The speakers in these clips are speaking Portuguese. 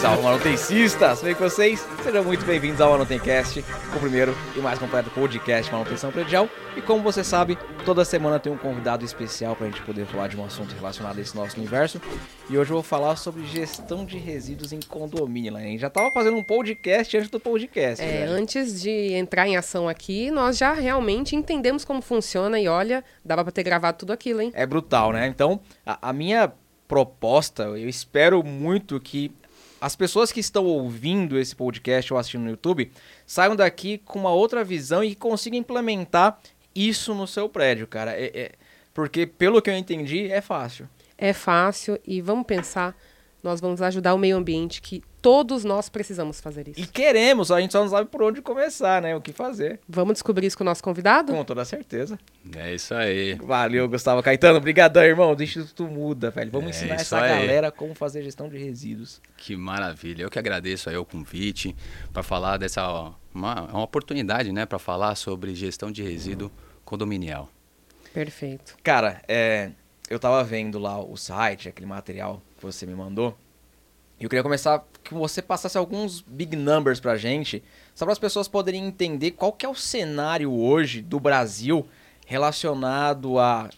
Salve manutencistas, bem com vocês? Sejam muito bem-vindos ao Manutencast, o primeiro e mais completo podcast de manutenção predial. E como você sabe, toda semana tem um convidado especial para a gente poder falar de um assunto relacionado a esse nosso universo. E hoje eu vou falar sobre gestão de resíduos em condomínio. Gente já estava fazendo um podcast antes do podcast. É, antes de entrar em ação aqui, nós já realmente entendemos como funciona e olha, dava para ter gravado tudo aquilo, hein? É brutal, né? Então, a, a minha proposta, eu espero muito que as pessoas que estão ouvindo esse podcast ou assistindo no YouTube saiam daqui com uma outra visão e consigam implementar isso no seu prédio, cara. É, é, porque, pelo que eu entendi, é fácil. É fácil e vamos pensar, nós vamos ajudar o meio ambiente que todos nós precisamos fazer isso. E queremos, a gente só não sabe por onde começar, né? O que fazer. Vamos descobrir isso com o nosso convidado? Com toda certeza. É isso aí. Valeu, Gustavo Caetano. Obrigadão, irmão. O Instituto muda, velho. Vamos É ensinar essa aí. galera como fazer gestão de resíduos. Que maravilha. Eu que agradeço aí o convite para falar dessa ó, uma, uma oportunidade, né, para falar sobre gestão de resíduo condominial. Perfeito. Cara, é, eu tava vendo lá o site, aquele material que você me mandou. E eu queria começar que você passasse alguns big numbers pra gente, só para as pessoas poderem entender qual que é o cenário hoje do Brasil relacionado a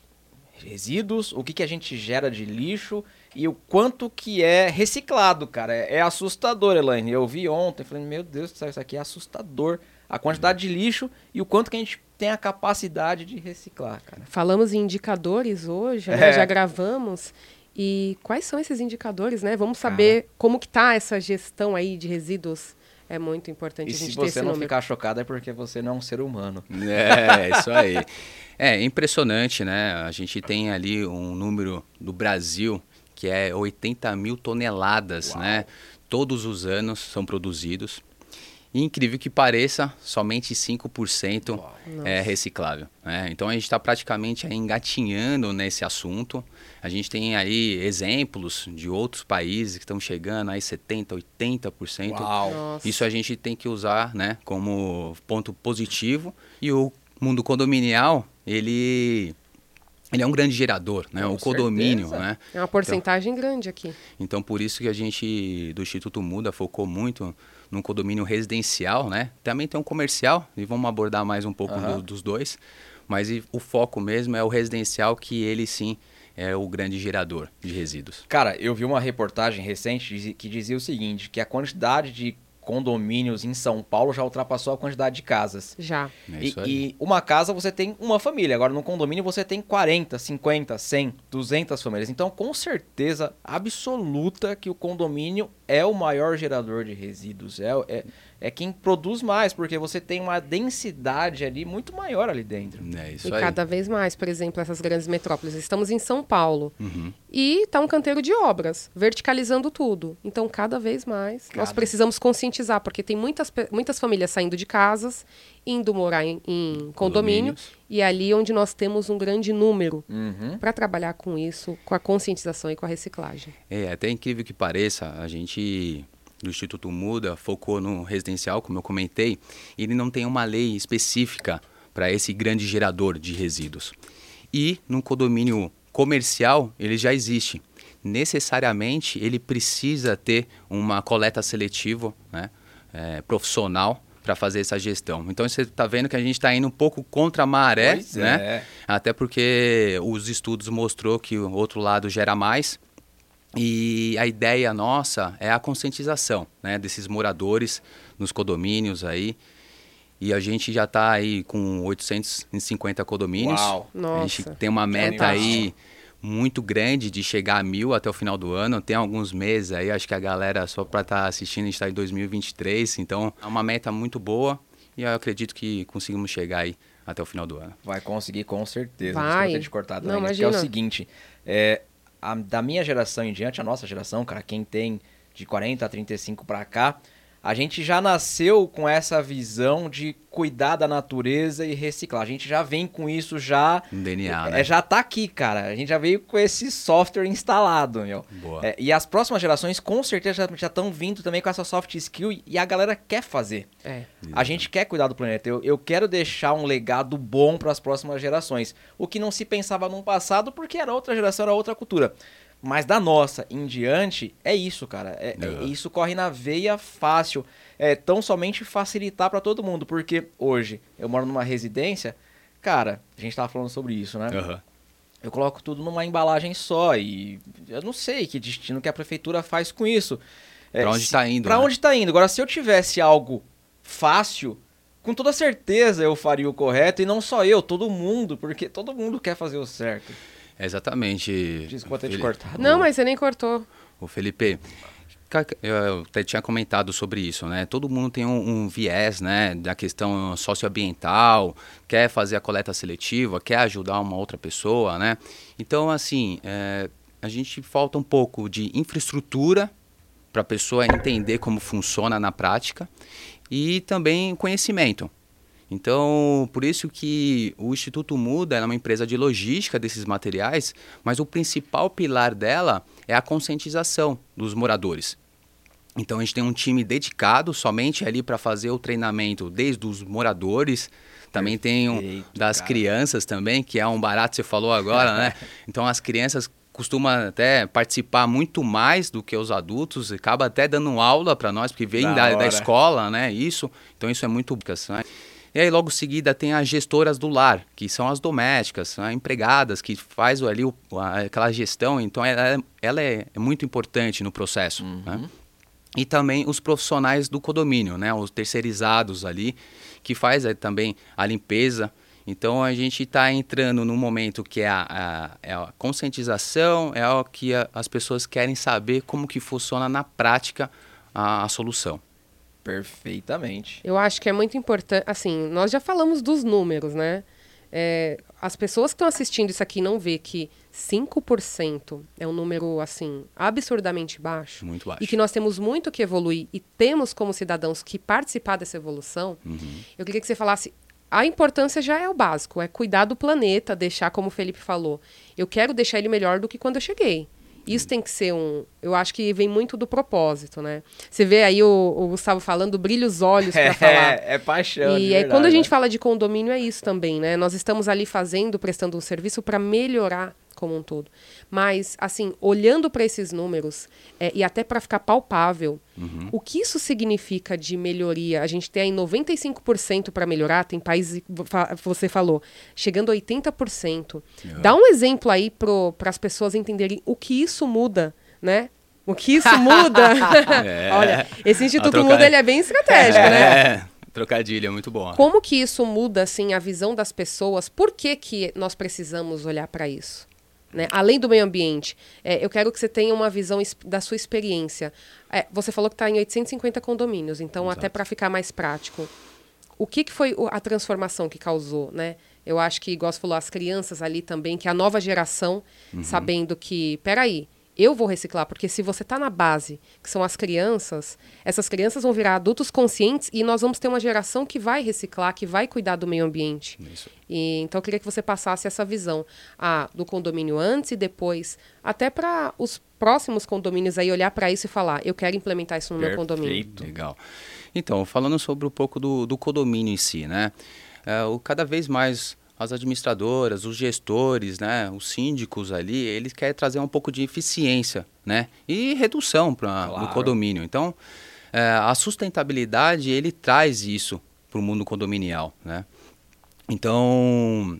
resíduos, o que, que a gente gera de lixo e o quanto que é reciclado, cara. É, é assustador, Elaine. Eu vi ontem, falei, meu Deus do céu, isso aqui é assustador. A quantidade de lixo e o quanto que a gente tem a capacidade de reciclar, cara. Falamos em indicadores hoje, É. né? já gravamos. E quais são esses indicadores, né? Vamos saber como que tá essa gestão aí de resíduos. É muito importante E a gente se ter esse você não número. ficar chocado é porque você não é um ser humano. É, isso aí. É impressionante, né? A gente tem ali um número do Brasil que é 80 mil toneladas, né? Todos os anos são produzidos. E incrível que pareça, somente 5% é reciclável. né? Então a gente está praticamente aí engatinhando nesse assunto. A gente tem aí exemplos de outros países que estão chegando aí 70%, 80%. Uau. Nossa. Isso a gente tem que usar, né, como ponto positivo. E o mundo condominial, ele, ele é um grande gerador, né? Com o condomínio, certeza. né? É uma porcentagem grande aqui. Então por isso que a gente do Instituto Muda focou muito num condomínio residencial, né? Também tem um comercial e vamos abordar mais um pouco Aham. do- dos dois, mas e- o foco mesmo é o residencial que ele sim é o grande gerador de resíduos. Cara, eu vi uma reportagem recente que dizia o seguinte, que a quantidade de condomínios em São Paulo já ultrapassou a quantidade de casas. Já. É E, e uma casa você tem uma família, agora no condomínio você tem 40, 50, 100, 200 famílias. Então, com certeza absoluta que o condomínio é o maior gerador de resíduos, é, é, é quem produz mais, porque você tem uma densidade ali muito maior ali dentro. É isso E aí. cada vez mais, por exemplo, essas grandes metrópoles. Estamos em São Paulo. Uhum. E está um canteiro de obras, verticalizando tudo. Então, cada vez mais, nós Cada- precisamos conscientizar, porque tem muitas, muitas famílias saindo de casas, indo morar em, em condomínio, Condomínios. e é ali onde nós temos um grande número Uhum. para trabalhar com isso, com a conscientização e com a reciclagem. É, até incrível que pareça, a gente do Instituto Muda focou no residencial, como eu comentei, ele não tem uma lei específica para esse grande gerador de resíduos. E no condomínio comercial, ele já existe. Necessariamente, ele precisa ter uma coleta seletiva né, é, profissional para fazer essa gestão. Então, você está vendo que a gente está indo um pouco contra a maré, Pois né? é. Até porque os estudos mostrou que o outro lado gera mais. E a ideia nossa é a conscientização né, desses moradores nos condomínios aí. E a gente já está aí com 850 condomínios. Uau. A gente Nossa. tem uma meta aí muito grande de chegar a mil até o final do ano. Tem alguns meses aí, acho que a galera, só para estar assistindo, a gente está em 2023. Então, é uma meta muito boa e eu acredito que conseguimos chegar aí até o final do ano. Vai conseguir com certeza. Vai. Desculpa ter te cortado, Não, Laine, porque é o imagina. seguinte, é, a- da minha geração em diante, a nossa geração, cara, quem tem de 40 a 35 pra cá, a gente já nasceu com essa visão de cuidar da natureza e reciclar. A gente já vem com isso já. No DNA, é, né? já tá aqui, cara. A gente já veio com esse software instalado, meu. Boa. É, e as próximas gerações com certeza já estão vindo também com essa soft skill e- e a galera quer fazer. É. A gente quer cuidar do planeta. Eu, eu quero deixar um legado bom para as próximas gerações. O que não se pensava no passado porque era outra geração, era outra cultura. Mas da nossa em diante, é isso, cara. É, é, Uhum. isso corre na veia fácil. É tão somente facilitar pra todo mundo. Porque hoje eu moro numa residência, cara, a gente tava falando sobre isso, né? Aham. Eu coloco tudo numa embalagem só e eu não sei que destino que a prefeitura faz com isso. É, Pra onde se- tá indo, Pra né? onde tá indo? Agora, se eu tivesse algo fácil, com toda certeza eu faria o correto e não só eu, todo mundo, porque todo mundo quer fazer o certo. Exatamente. Desculpa ter te cortado. Não, mas você nem cortou. O Felipe, eu até tinha comentado sobre isso, né? Todo mundo tem um, um viés, né, da questão socioambiental, quer fazer a coleta seletiva, quer ajudar uma outra pessoa, né? Então, assim, é, a gente falta um pouco de infraestrutura para a pessoa entender como funciona na prática e também conhecimento. Então, por isso que o Instituto Muda é uma empresa de logística desses materiais, mas o principal pilar dela é a conscientização dos moradores. Então, a gente tem um time dedicado somente ali para fazer o treinamento desde os moradores, também tem um das cara. crianças também, que é um barato você falou agora, né? Então, as crianças costumam até participar muito mais do que os adultos, acaba até dando aula para nós, porque vem Da da, da escola, né? Isso, então isso é muito né? E aí logo em seguida tem as gestoras do lar, que são as domésticas, são as empregadas que faz ali o- a- aquela gestão, então ela, é- ela é, é muito importante no processo, né? E também os profissionais do condomínio, né? Os terceirizados ali, que faz aí também a limpeza. Então a gente está entrando num momento que é a, a- é a conscientização, é o que a- as pessoas querem saber como que funciona na prática a solução. Perfeitamente. Eu acho que é muito importante. Assim, nós já falamos dos números, né? É, as pessoas que estão assistindo isso aqui não vê que 5% é um número, assim, absurdamente baixo. Muito baixo. E que nós temos muito que evoluir e temos como cidadãos que participar dessa evolução. Uhum. Eu queria que você falasse. A importância já é o básico, é cuidar do planeta, deixar, como o Felipe falou, eu quero deixar ele melhor do que quando eu cheguei. Isso tem que ser um. Eu acho que vem muito do propósito, né? Você vê aí o, o Gustavo falando, brilha os olhos para falar. É, é paixão. E aí, quando a gente né? fala de condomínio, é isso também, né? Nós estamos ali fazendo, prestando um serviço para melhorar como um todo. Mas, assim, olhando para esses números, é, e até para ficar palpável, Uhum. o que isso significa de melhoria? A gente tem aí 95% para melhorar, tem países, você falou, chegando a 80%. Dá um exemplo aí para as pessoas entenderem o que isso muda, né? O que isso muda? É. Olha, esse Instituto trocar- Muda ele é bem estratégico, né? É, trocadilho, é muito bom. Como que isso muda assim a visão das pessoas? Por que, que nós precisamos olhar para isso? Né? Além do meio ambiente, é, eu quero que você tenha uma visão da sua experiência. É, você falou que está em 850 condomínios, então Exato. até para ficar mais prático, o que, que foi a transformação que causou, né? Eu acho que, igual você falou, as crianças ali também, que a nova geração, sabendo que, peraí, eu vou reciclar, porque se você está na base, que são as crianças, essas crianças vão virar adultos conscientes e nós vamos ter uma geração que vai reciclar, que vai cuidar do meio ambiente. Isso. E, então eu queria que você passasse essa visão ah, do condomínio antes e depois, até para os próximos condomínios aí olhar para isso e falar, eu quero implementar isso no meu condomínio. Perfeito. Legal. Então, falando sobre um pouco do, do condomínio em si, né? O, cada vez mais as administradoras, os gestores, né, os síndicos ali, eles querem trazer um pouco de eficiência, né, e redução para Claro. o condomínio. Então, é, a sustentabilidade ele traz isso para o mundo condominial, né? Então,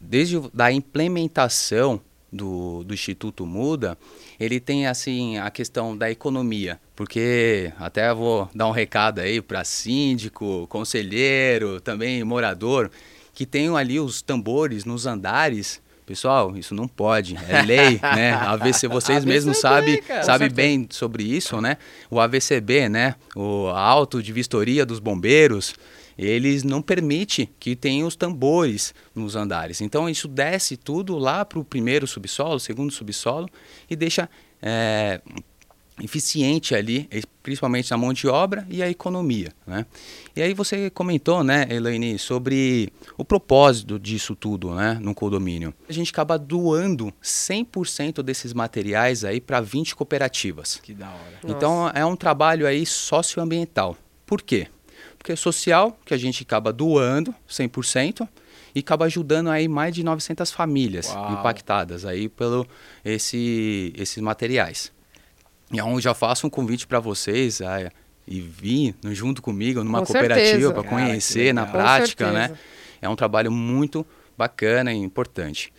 desde da implementação do, do Instituto Muda, ele tem assim a questão da economia, porque até vou dar um recado aí para síndico, conselheiro, também morador, que tenham ali os tambores nos andares. Pessoal, isso não pode, é lei, né? A AVC, vocês mesmos AVCB, sabem sabe bem sobre isso, né? O AVCB, né? O a auto de vistoria dos bombeiros, eles não permite que tenha os tambores nos andares. Então isso desce tudo lá para o primeiro subsolo, segundo subsolo e deixa é, eficiente ali, principalmente na mão de obra e a economia, né? E aí você comentou, né, Elaine, sobre o propósito disso tudo, né, no condomínio. A gente acaba doando 100% desses materiais aí para 20 cooperativas. Que da hora. Nossa. Então é um trabalho aí socioambiental. Por quê? Porque é social, que a gente acaba doando 100%, e acaba ajudando aí mais de 900 famílias Uau. impactadas aí pelo esse, esses materiais. E eu já faço um convite para vocês a, e vir junto comigo numa Com cooperativa para Cara, conhecer na legal. Com prática, né? É um trabalho muito bacana e importante.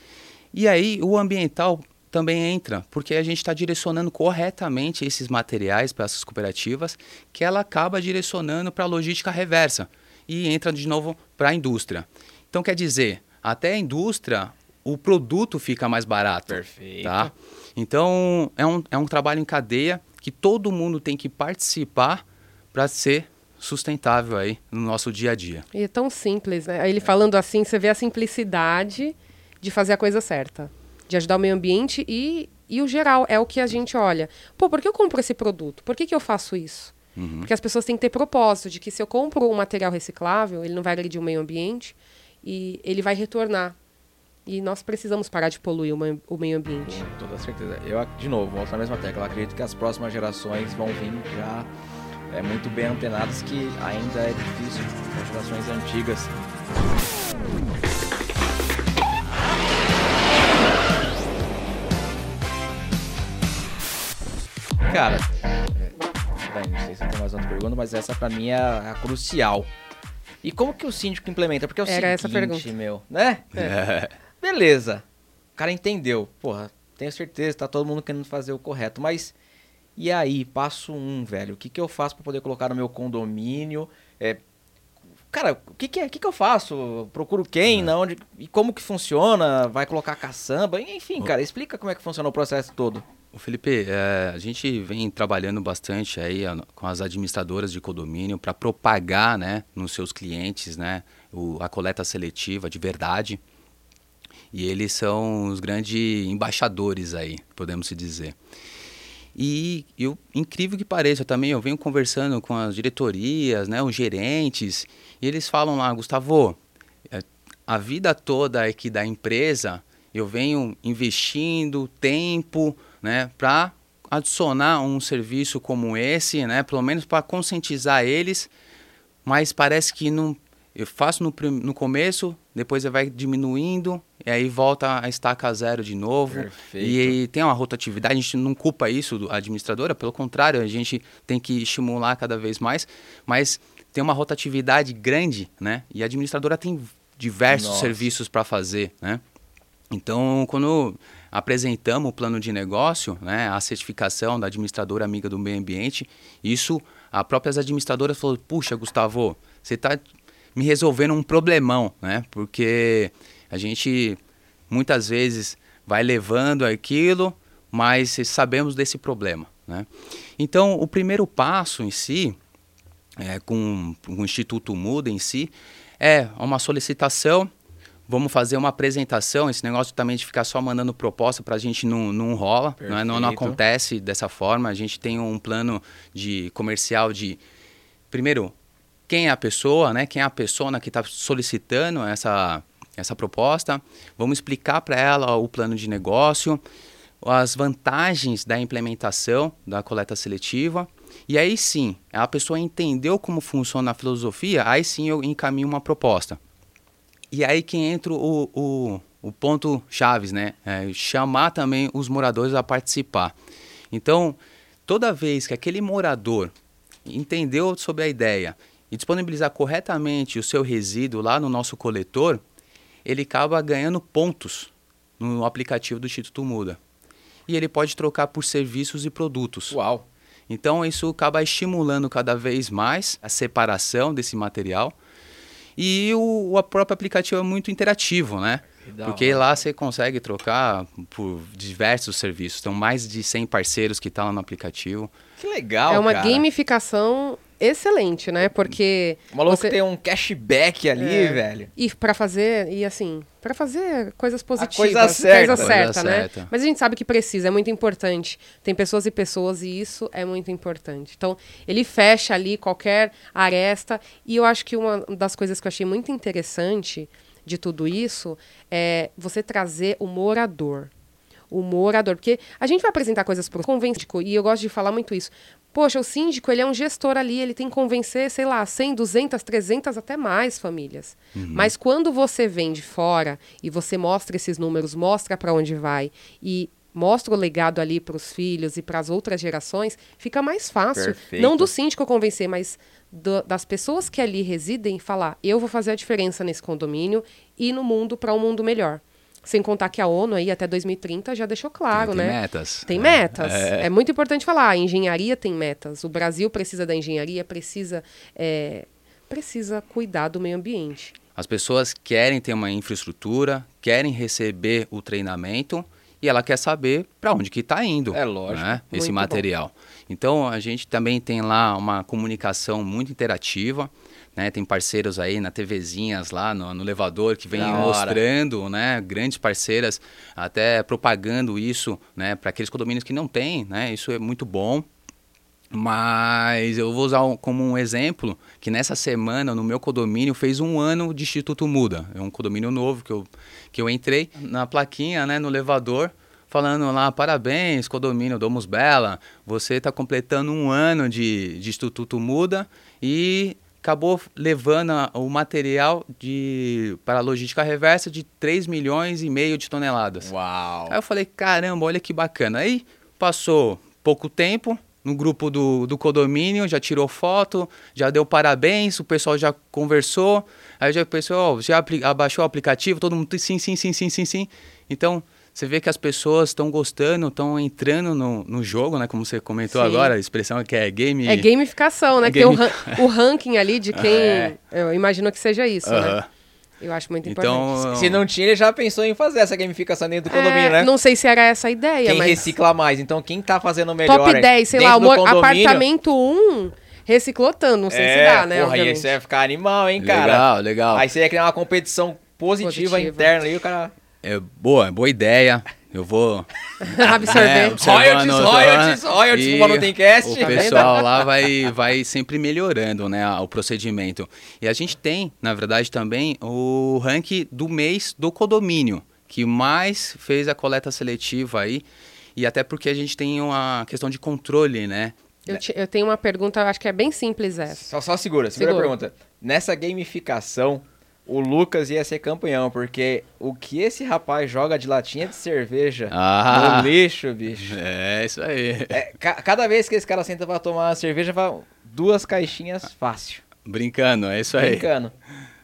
E aí o ambiental também entra, porque a gente está direcionando corretamente esses materiais para essas cooperativas, que ela acaba direcionando para a logística reversa e entra de novo para a indústria. Então quer dizer, até a indústria o produto fica mais barato. Perfeito. Tá? Então é um, é um trabalho em cadeia que todo mundo tem que participar para ser sustentável aí no nosso dia a dia. E é tão simples, né? Ele falando assim, você vê a simplicidade de fazer a coisa certa. De ajudar o meio ambiente e, e o geral. É o que a gente olha. Pô, por que eu compro esse produto? Por que, que eu faço isso? Porque as pessoas têm que ter propósito de que se eu compro um material reciclável, ele não vai agredir o meio ambiente e ele vai retornar. E nós precisamos parar de poluir o meio- ambiente. Com toda certeza. Eu, de novo, volto na mesma tecla. Eu acredito que as próximas gerações vão vir já é, muito bem antenadas, que ainda é difícil com gerações antigas. Cara, é, bem, não sei se tem mais outra pergunta, mas essa pra mim é a, a crucial. E como que o síndico implementa? Porque é o Era essa seguinte, pergunta. meu, né? Beleza. O cara entendeu. Porra, tenho certeza, tá todo mundo querendo fazer o correto. Mas e aí, passo um, velho? O que, que eu faço pra poder colocar no meu condomínio? É, cara, o que, que, é, o que, que eu faço? Procuro quem? Na onde, e como que funciona? Vai colocar caçamba? Enfim, cara, explica como é que funciona o processo todo. O Felipe, é, a gente vem trabalhando bastante aí com as administradoras de condomínio para propagar, né, nos seus clientes, né, o- a coleta seletiva de verdade. E eles são os grandes embaixadores aí, podemos se dizer. E eu, incrível que pareça, também eu venho conversando com as diretorias, né, os gerentes, e eles falam lá, Gustavo, é, a vida toda aqui da empresa, eu venho investindo tempo, né, para adicionar um serviço como esse, né, pelo menos para conscientizar eles, mas parece que não eu faço no, no começo, depois vai diminuindo, e aí volta a estaca zero de novo. Perfeito. E tem uma rotatividade, a gente não culpa isso a administradora, pelo contrário, a gente tem que estimular cada vez mais, mas tem uma rotatividade grande, né? E a administradora tem diversos Nossa. serviços para fazer, né? Então, quando apresentamos o plano de negócio, né, a certificação da administradora amiga do meio ambiente, isso, a próprias administradoras falou, puxa, Gustavo, você está me resolvendo um problemão, né? Porque a gente muitas vezes vai levando aquilo, mas sabemos desse problema, né? Então, o primeiro passo em si, é, com, com o Instituto Muda em si, é uma solicitação. Vamos fazer uma apresentação. Esse negócio também de ficar só mandando proposta para a gente não, não rola, não, é? não, não acontece dessa forma. A gente tem um plano de comercial de primeiro quem é a pessoa, né? Quem é a pessoa que está solicitando essa essa proposta. Vamos explicar para ela o plano de negócio, as vantagens da implementação da coleta seletiva. E aí sim, a pessoa entendeu como funciona a filosofia, aí sim eu encaminho uma proposta. E aí que entra o, o, o ponto chaves, né? É chamar também os moradores a participar. Então, toda vez que aquele morador entendeu sobre a ideia e disponibilizar corretamente o seu resíduo lá no nosso coletor, ele acaba ganhando pontos no aplicativo do Instituto Muda. E ele pode trocar por serviços e produtos. Uau. Então isso acaba estimulando cada vez mais a separação desse material. E o, o próprio aplicativo é muito interativo, né? Porque lá você consegue trocar por diversos serviços. Tem mais de 100 parceiros que estão lá no aplicativo. Que legal, é uma cara. gamificação excelente, né? Porque O maluco você- tem um cashback ali, É. velho. E para fazer, e assim, para fazer coisas positivas. coisa certa. Coisa certa, Coisa né? certa. Mas a gente sabe que precisa, é muito importante. Tem pessoas e pessoas e isso é muito importante. Então, ele fecha ali qualquer aresta. E eu acho que uma das coisas que eu achei muito interessante de tudo isso é você trazer o morador. O morador. Porque a gente vai apresentar coisas para o convêncio, e eu gosto de falar muito isso. Poxa, o síndico, ele é um gestor ali, ele tem que convencer, sei lá, 100, 200, 300, até mais famílias. Uhum. Mas quando você vem de fora e você mostra esses números, mostra para onde vai e mostra o legado ali para os filhos e para as outras gerações, fica mais fácil. Perfeito. Não do síndico convencer, mas do, das pessoas que ali residem falar: eu vou fazer a diferença nesse condomínio e no mundo para um mundo melhor. Sem contar que a ONU aí até 2030 já deixou claro, tem, né? Tem metas. Tem metas. É. é. muito importante falar. A engenharia tem metas. O Brasil precisa da engenharia, precisa, é, precisa cuidar do meio ambiente. As pessoas querem ter uma infraestrutura, querem receber o treinamento e ela quer saber para onde que está indo. É lógico. Né, esse material. Bom. Então a gente também tem lá uma comunicação muito interativa. Né, tem parceiros aí na TVzinhas lá no, no elevador que vem mostrando, né, grandes parceiras até propagando isso, né, para aqueles condomínios que não têm, né, isso é muito bom. Mas eu vou usar um, como um exemplo que nessa semana no meu condomínio fez um ano de Instituto Muda. É um condomínio novo que eu, que eu entrei na plaquinha, né, no elevador, falando lá, parabéns, condomínio Domus Bela, você está completando um ano de, de Instituto Muda e acabou levando o material de, para a logística reversa de 3 milhões e meio de toneladas. Uau! Aí eu falei, caramba, olha que bacana. Aí passou pouco tempo, no grupo do, do condomínio, já tirou foto, já deu parabéns, o pessoal já conversou, aí já o pessoal já abaixou o aplicativo, todo mundo sim, sim, sim, sim, sim, sim. Então, você vê que as pessoas estão gostando, estão entrando no, no jogo, né? Como você comentou Sim. agora, a expressão é que é game... É gamificação, né? É game... Tem o, o, ranking ali de quem... É. Eu imagino que seja isso, uh -huh. né? Eu acho muito então, importante. Se não tinha, ele já pensou em fazer essa gamificação dentro do condomínio, é, né? Não sei se era essa a ideia, quem mas... recicla mais. Então, quem tá fazendo melhor Top 10, sei lá, o apartamento 1 reciclou tanto, não sei é, se dá, né? Porra, aí você ia ficar animal, hein, cara? Legal, legal. Aí você ia criar uma competição positiva, positiva. interna aí, o cara... É boa, boa ideia. Eu vou absorver. É, royalties, royalties, royalties pro tem cast. O pessoal lá vai, vai sempre melhorando né, o procedimento. E a gente tem, na verdade, também o ranking do mês do condomínio, que mais fez a coleta seletiva aí. E até porque a gente tem uma questão de controle, né? Eu, te, eu tenho uma pergunta, acho que é bem simples essa. Só, só segura, segura, segura a pergunta. Nessa gamificação, o Lucas ia ser campeão, porque o que esse rapaz joga de latinha de cerveja ah, no lixo, bicho. É, isso aí. É, ca cada vez que esse cara senta pra tomar uma cerveja, vai duas caixinhas fácil. Brincando, é isso aí. Brincando.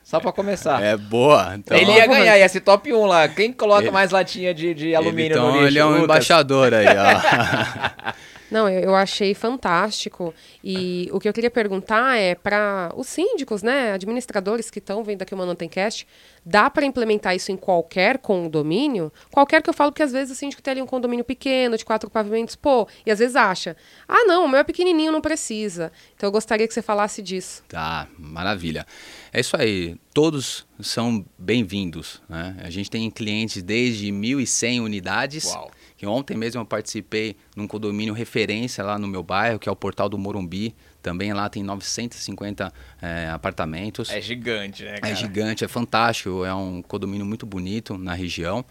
Só pra começar. É boa. Então... Ele ia ganhar, ia ser top 1 lá. Quem coloca ele... mais latinha de, de alumínio ele, então, no lixo? Ele é um Lucas. embaixador aí, ó. Não, eu, eu, achei fantástico. E o que eu queria perguntar é para os síndicos, né, administradores que estão vendo aqui o Manotencast, dá para implementar isso em qualquer condomínio? Qualquer que eu falo que às vezes o síndico tem ali um condomínio pequeno, de quatro pavimentos, pô, e às vezes acha, ah, não, o meu é pequenininho, não precisa. Então eu gostaria que você falasse disso. Tá, maravilha. É isso aí, todos são bem-vindos. Né? A gente tem clientes desde 1.100 unidades. Uau que ontem mesmo eu participei num condomínio referência lá no meu bairro, que é o Portal do Morumbi. Também lá tem 950 é, apartamentos. É gigante, né? Cara? É gigante, é fantástico. É um condomínio muito bonito na região.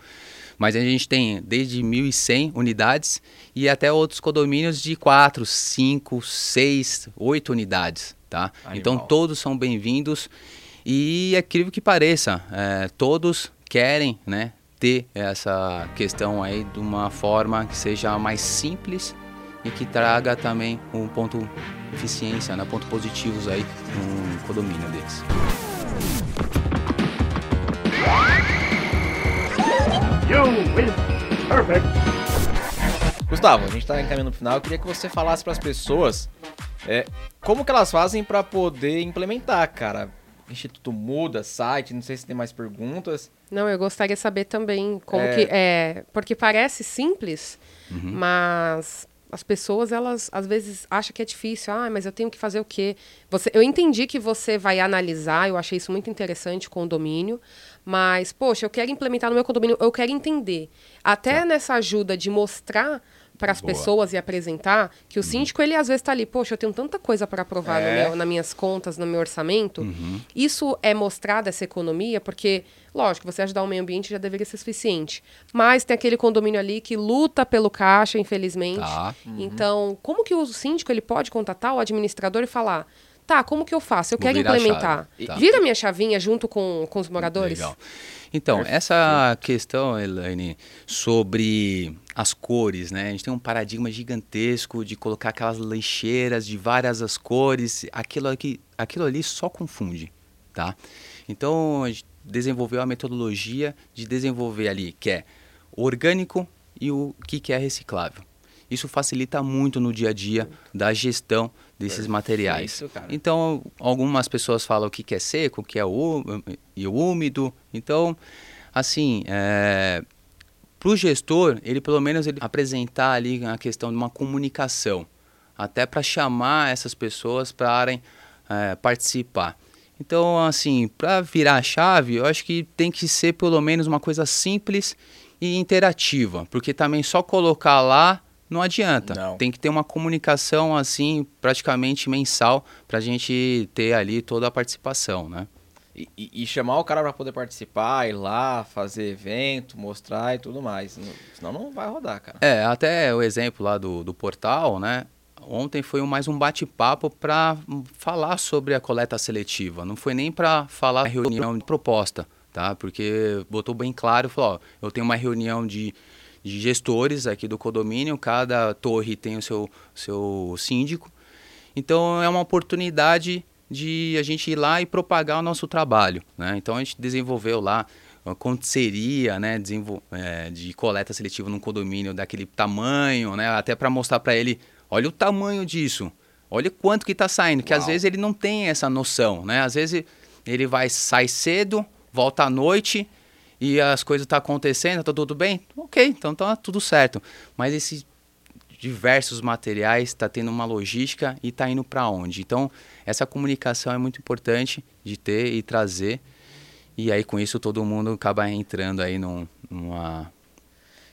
Mas a gente tem desde 1.100 unidades e até outros condomínios de 4, 5, 6, 8 unidades. Tá? Então todos são bem-vindos e é incrível que pareça, é, todos querem né, ter essa questão aí de uma forma que seja mais simples e que traga também um ponto eficiência, né, pontos positivos aí no condomínio deles. Gustavo, a gente está encaminhando no final. Eu queria que você falasse para as pessoas é, como que elas fazem para poder implementar, cara. Instituto muda, site, não sei se tem mais perguntas. Não, eu gostaria de saber também como é... que é, porque parece simples, uhum. mas as pessoas elas às vezes acham que é difícil. Ah, mas eu tenho que fazer o quê? Você, eu entendi que você vai analisar, eu achei isso muito interessante condomínio, mas poxa, eu quero implementar no meu condomínio, eu quero entender. Até tá. nessa ajuda de mostrar para as pessoas e apresentar que o síndico ele às vezes está ali, poxa, eu tenho tanta coisa para aprovar É. meu, nas minhas contas, no meu orçamento. Isso é mostrado essa economia porque, lógico, você ajudar o meio ambiente já deveria ser suficiente, mas tem aquele condomínio ali que luta pelo caixa, infelizmente. Tá. Então, como que o síndico ele pode contatar o administrador e falar Tá, como que eu faço? Eu Vou quero implementar. Tá. Vira minha chavinha junto com, com os moradores? Legal. Então, essa questão, Elaine, sobre as cores, né? A gente tem um paradigma gigantesco de colocar aquelas lancheiras de várias as cores. Aquilo, aqui, aquilo ali só confunde, tá? Então, a gente desenvolveu a metodologia de desenvolver ali, que é o orgânico e o que, que é reciclável. Isso facilita muito no dia a dia da gestão desses materiais. cara. Então, algumas pessoas falam o que é seco, o que é e úmido. Então, assim, para o gestor, ele pelo menos ele apresentar ali a questão de uma comunicação, até para chamar essas pessoas para é, participar. Então, assim, para virar a chave, eu acho que tem que ser pelo menos uma coisa simples e interativa, porque também só colocar lá não adianta. Não. Tem que ter uma comunicação assim, praticamente mensal, para a gente ter ali toda a participação, né? E, e- e chamar o cara pra poder participar, ir lá, fazer evento, mostrar e tudo mais. Não- Senão não vai rodar, cara. É, até o exemplo lá do, do portal, né? Ontem foi mais um bate-papo para falar sobre a coleta seletiva. Não foi nem para falar reunião de proposta, tá? Porque botou bem claro, falou, ó, eu tenho uma reunião de gestores aqui do condomínio, cada torre tem o seu, seu síndico. Então é uma oportunidade de a gente ir lá e propagar o nosso trabalho. Né? Então a gente desenvolveu lá uma seria né, é, de coleta seletiva num condomínio daquele tamanho, né, até para mostrar para ele, olha o tamanho disso, olha quanto que está saindo, que às vezes ele não tem essa noção, né? Às vezes ele vai sair cedo, volta à noite e as coisas estão acontecendo, tá tudo bem? Ok, então tá tudo certo. Mas esses diversos materiais, está tendo uma logística e está indo para onde. Então, essa comunicação é muito importante de ter e trazer. E aí, com isso, todo mundo acaba entrando aí num- numa...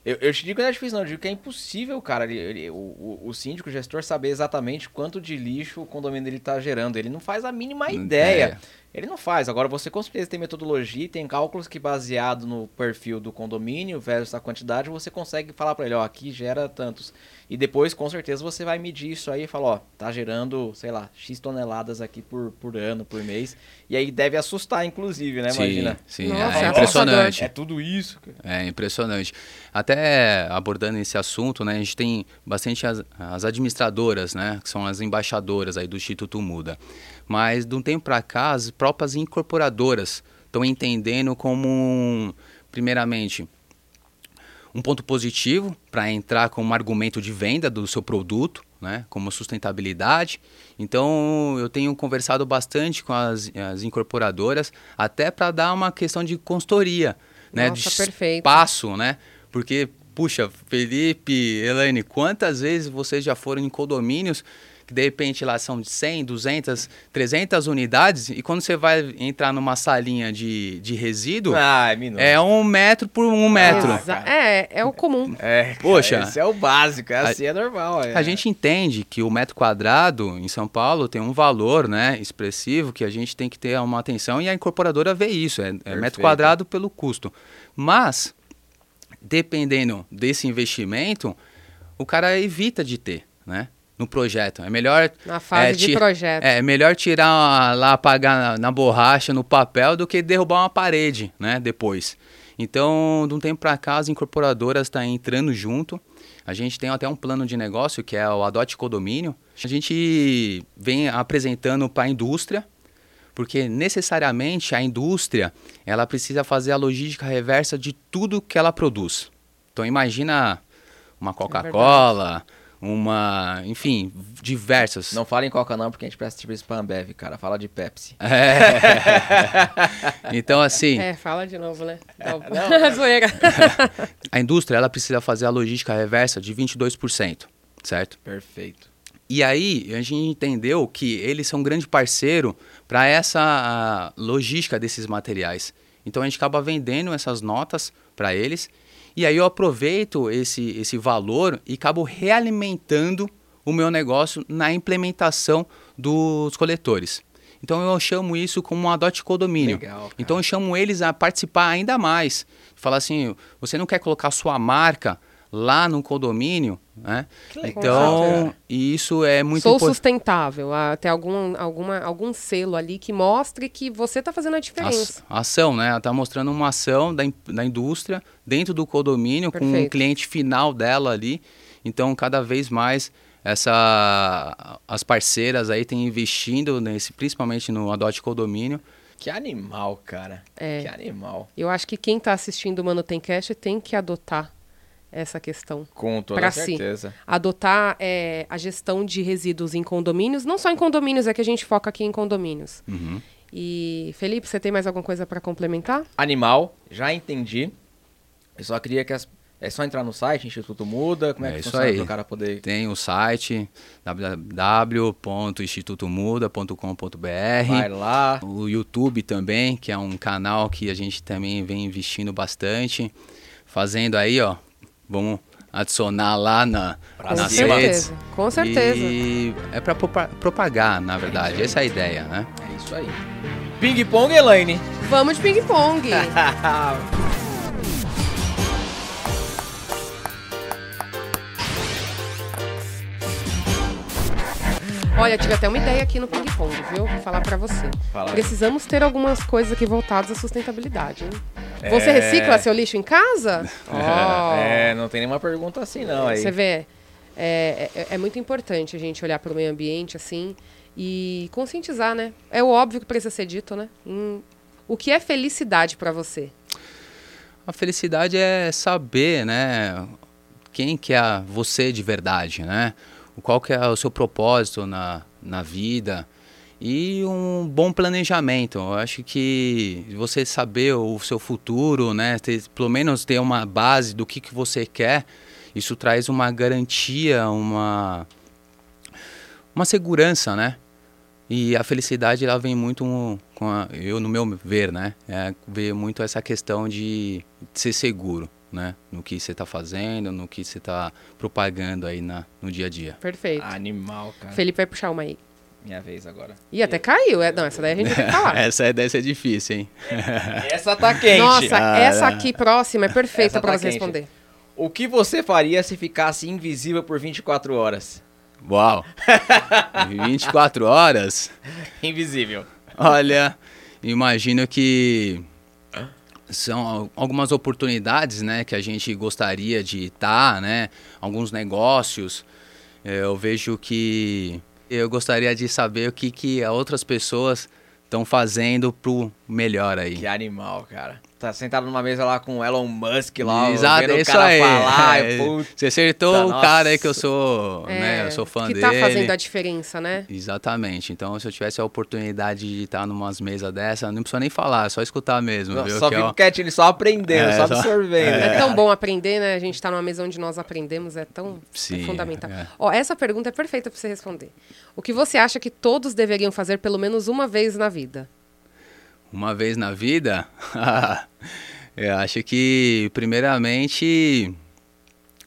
Eu, eu te digo que não é difícil, não. Eu digo que é impossível, cara. ele- ele- o, o, síndico, o gestor, saber exatamente quanto de lixo o condomínio dele tá gerando. Ele não faz a mínima ideia. Ele não faz. Agora, você com certeza tem metodologia e tem cálculos que, baseado no perfil do condomínio versus a quantidade, você consegue falar pra ele, ó, aqui gera tantos. E depois, com certeza, você vai medir isso aí e falar, ó, tá gerando, sei lá, X toneladas aqui por, por ano, por mês. E aí deve assustar, inclusive, né? Imagina. sim, Nossa, é é impressionante. É tudo isso, cara. É impressionante. Até abordando esse assunto, né, a gente tem bastante as, as administradoras, né, que são as embaixadoras aí do Instituto Muda. Mas de um tempo para cá, as próprias incorporadoras estão entendendo como, um, primeiramente, um ponto positivo para entrar como argumento de venda do seu produto, né, como sustentabilidade. Então, eu tenho conversado bastante com as, as incorporadoras, até para dar uma questão de consultoria, né, Nossa, de perfeito. espaço, né? Porque, puxa, Felipe, Elaine, quantas vezes vocês já foram em condomínios que de repente lá são de 100, 200, 300 unidades e quando você vai entrar numa salinha de, de resíduo, Ai, minuto. é um metro por um metro. Exa- é, é o comum. É, cara, Poxa. Esse é o básico, é A- assim, é normal. é. A gente entende que o metro quadrado em São Paulo tem um valor né, expressivo que a gente tem que ter uma atenção e a incorporadora vê isso, é, é metro quadrado pelo custo. Mas, dependendo desse investimento, o cara evita de ter, né? No projeto. É melhor. Na fase é, de projeto. É melhor tirar lá, apagar na, na borracha, no papel, do que derrubar uma parede, né? Depois. Então, de um tempo para cá, as incorporadoras estão entrando junto. A gente tem até um plano de negócio que é o Adote Condomínio. A gente vem apresentando para a indústria, porque necessariamente a indústria ela precisa fazer a logística reversa de tudo que ela produz. Então imagina uma Coca-Cola, uma, enfim, diversas. Não fala em Coca não, porque a gente presta serviço pra Ambev, cara. Fala de Pepsi. É. então assim, É, fala de novo, né? Não, zoeira. a indústria ela precisa fazer a logística reversa de 22%, certo? Perfeito. E aí a gente entendeu que eles são um grande parceiro para essa logística desses materiais. Então a gente acaba vendendo essas notas para eles E aí eu aproveito esse, esse valor e acabo realimentando o meu negócio na implementação dos coletores. Então eu chamo isso como um adote condomínio. Legal, então eu chamo eles a participar ainda mais. Falar assim, você não quer colocar sua marca lá no condomínio, né? Então, e isso é muito Sou sustentável. Ah, Tem algum, alguma, algum selo ali que mostre que você está fazendo a diferença. ação, né? Ela está mostrando uma ação da, in- da indústria dentro do condomínio com o Perfeito. cliente final dela ali. Então, cada vez mais essa as parceiras aí têm investindo nesse, principalmente no Adote Condomínio. Que animal, cara. É. Que animal. Eu acho que quem está assistindo o Mano Tem Cash tem que adotar essa questão. Com toda Pra si. certeza. Adotar é, a gestão de resíduos em condomínios, não só em condomínios, é que a gente foca aqui em condomínios. Uhum. E, Felipe, você tem mais alguma coisa para complementar? Animal, já entendi. Eu só queria que as. É só entrar no site, Instituto Muda. Como é, É que isso funciona aí. para o cara poder. Tem o site www.institutomuda.com.br. Vai lá. O YouTube também, que é um canal que a gente também vem investindo bastante. Fazendo aí, ó. Vamos adicionar lá na, Com nas cima. redes. certeza, com certeza. E é para propagar, na verdade. Essa é a ideia, né? É isso aí. Ping pong, Elaine. Vamos de ping-pong! Olha, tive até uma ideia aqui no ping-pong, viu? Vou falar pra você. Fala. Precisamos ter algumas coisas aqui voltadas à sustentabilidade, hein? Você É. recicla seu lixo em casa? Ó. É, não tem nenhuma pergunta assim, não. Aí. Você vê, é, é, é muito importante a gente olhar para o meio ambiente assim e conscientizar, né? É o óbvio que precisa ser dito, né? Hum, o que é felicidade para você? A felicidade é saber, né? Quem que é você de verdade, né? Qual que é o seu propósito na, na vida e um bom planejamento. Eu acho que você saber o seu futuro, né? Ter, pelo menos ter uma base do que, que você quer, isso traz uma garantia, uma, uma segurança, né? E a felicidade ela vem muito com a, eu no meu ver, né? É, vê muito essa questão de ser seguro, né? No que você está fazendo, no que você está propagando aí na, no dia a dia. Perfeito. Animal, cara. Felipe vai puxar uma aí. Minha vez agora. Ih, até caiu. É, não, essa daí a gente tem que falar. Essa deve ser difícil, hein? Essa tá quente. Nossa, Ah, essa é. aqui próxima é perfeita para tá você quente. responder. O que você faria se ficasse invisível por 24 horas? Uau! 24 horas? Invisível. Olha, imagino que são al- algumas oportunidades, né, que a gente gostaria de estar, né, alguns negócios. Eh, Eu vejo que eu gostaria de saber o que que outras pessoas estão fazendo pro melhor aí. Que animal, cara. Tá sentado numa mesa lá com o Elon Musk lá, Exato, vendo é o isso cara aí. falar. É, e, Você acertou o nossa. cara aí que eu sou, né, É, eu sou fã que dele. tá fazendo a diferença, né? Exatamente. Então, se eu tivesse a oportunidade de estar numas mesas dessa, não precisa nem falar, é só escutar mesmo, viu? só Que, fico ó, quietinho, ele só aprendendo, É, só só- absorvendo. É tão bom aprender, né? A gente tá numa mesa onde nós aprendemos, é tão é Sim, fundamental. é. Ó, essa pergunta é perfeita para você responder. O que você acha que todos deveriam fazer pelo menos uma vez na vida? Uma vez na vida, eu acho que, primeiramente,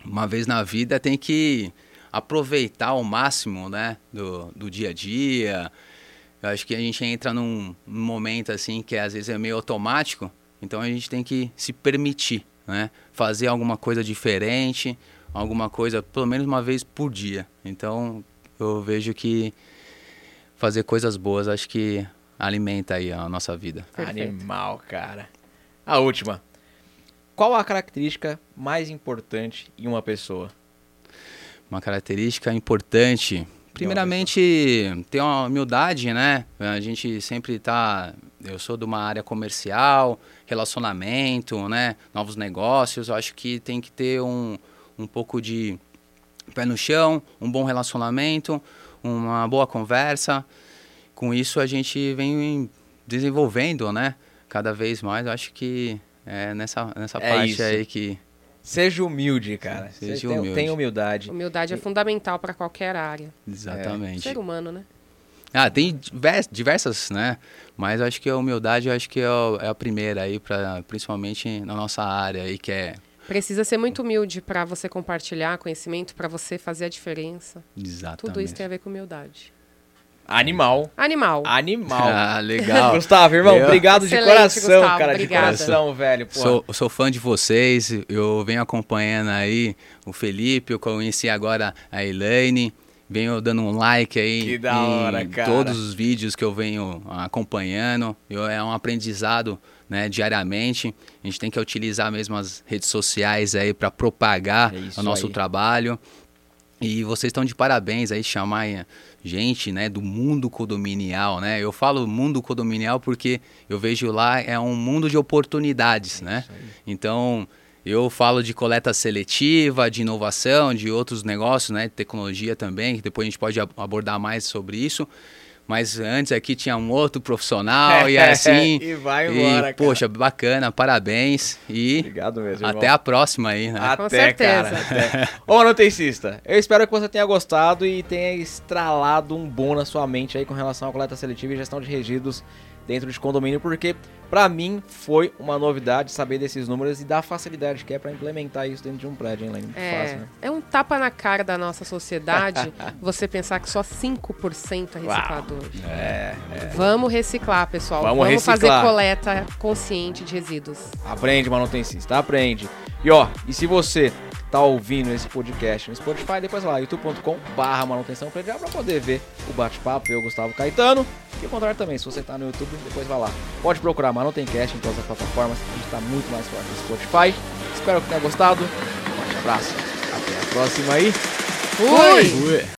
uma vez na vida tem que aproveitar ao máximo, né, do, do dia a dia. Eu acho que a gente entra num, num momento, assim, que às vezes é meio automático, então a gente tem que se permitir, né, fazer alguma coisa diferente, alguma coisa, pelo menos uma vez por dia. Então, eu vejo que fazer coisas boas, acho que alimenta aí a nossa vida. Perfeito. Animal, cara. A última. Qual a característica mais importante em uma pessoa? Uma característica importante, primeiramente, ter uma humildade, né? A gente sempre tá, eu sou de uma área comercial, relacionamento, né? Novos negócios, eu acho que tem que ter um, um pouco de pé no chão, um bom relacionamento, uma boa conversa. Com isso a gente vem desenvolvendo, né? Cada vez mais, eu acho que é nessa, nessa É parte isso. aí que Seja humilde, cara. Seja Você humilde. Tem humildade. Humildade é fundamental para qualquer área. exatamente. Ser humano, né? Ah, tem diver- diversas, né? Mas acho que a humildade, acho que é, é a primeira aí, pra, principalmente na nossa área aí, que é Precisa ser muito humilde para você compartilhar conhecimento, para você fazer a diferença. Exatamente. Tudo isso tem a ver com humildade. Animal. Animal. Animal. Ah, legal. Gustavo, irmão, Eu- obrigado de coração, Gustavo, cara, obrigada. de coração, velho. Porra. Sou, sou fã de vocês, eu venho acompanhando aí o Felipe, eu conheci agora a Elaine, venho dando um like aí Que da em hora, cara. todos os vídeos que eu venho acompanhando. Eu, é um aprendizado né, diariamente. A gente tem que utilizar mesmo as redes sociais aí para propagar É o nosso aí. trabalho. E vocês estão de parabéns aí, chamar gente, né, do mundo condominial, né? Eu falo mundo condominial porque eu vejo lá é um mundo de oportunidades, né? Então, eu falo de coleta seletiva, de inovação, de outros negócios, né, tecnologia também, que depois a gente pode ab- abordar mais sobre isso. Mas antes aqui tinha um outro profissional e assim. E vai embora, cara. Poxa, bacana, parabéns e Obrigado mesmo, até irmão. a próxima aí, né? Até, Com certeza. cara. Até. Ô, manutencista, eu espero que você tenha gostado e tenha estralado um bom na sua mente aí com relação à coleta seletiva e gestão de resíduos dentro de condomínio, porque pra mim foi uma novidade saber desses números e da facilidade que é pra implementar isso dentro de um prédio, hein, É, fácil, né? é um tapa na cara da nossa sociedade você pensar que só 5% é reciclador. É, Vamos reciclar, pessoal. Vamos Vamos, fazer reciclar. coleta consciente de resíduos. Aprende, manutencista, aprende. E ó, e se você tá ouvindo esse podcast no Spotify, depois vai lá, youtube.com barra manutenção predial pra poder ver o bate-papo, eu, Gustavo Caetano. E o contrário também, se você tá no YouTube, depois vai lá. Pode procurar Manutencast em todas as plataformas, a gente tá muito mais forte no Spotify. Espero que tenha gostado. Um forte abraço, até a próxima aí. Fui! Ué.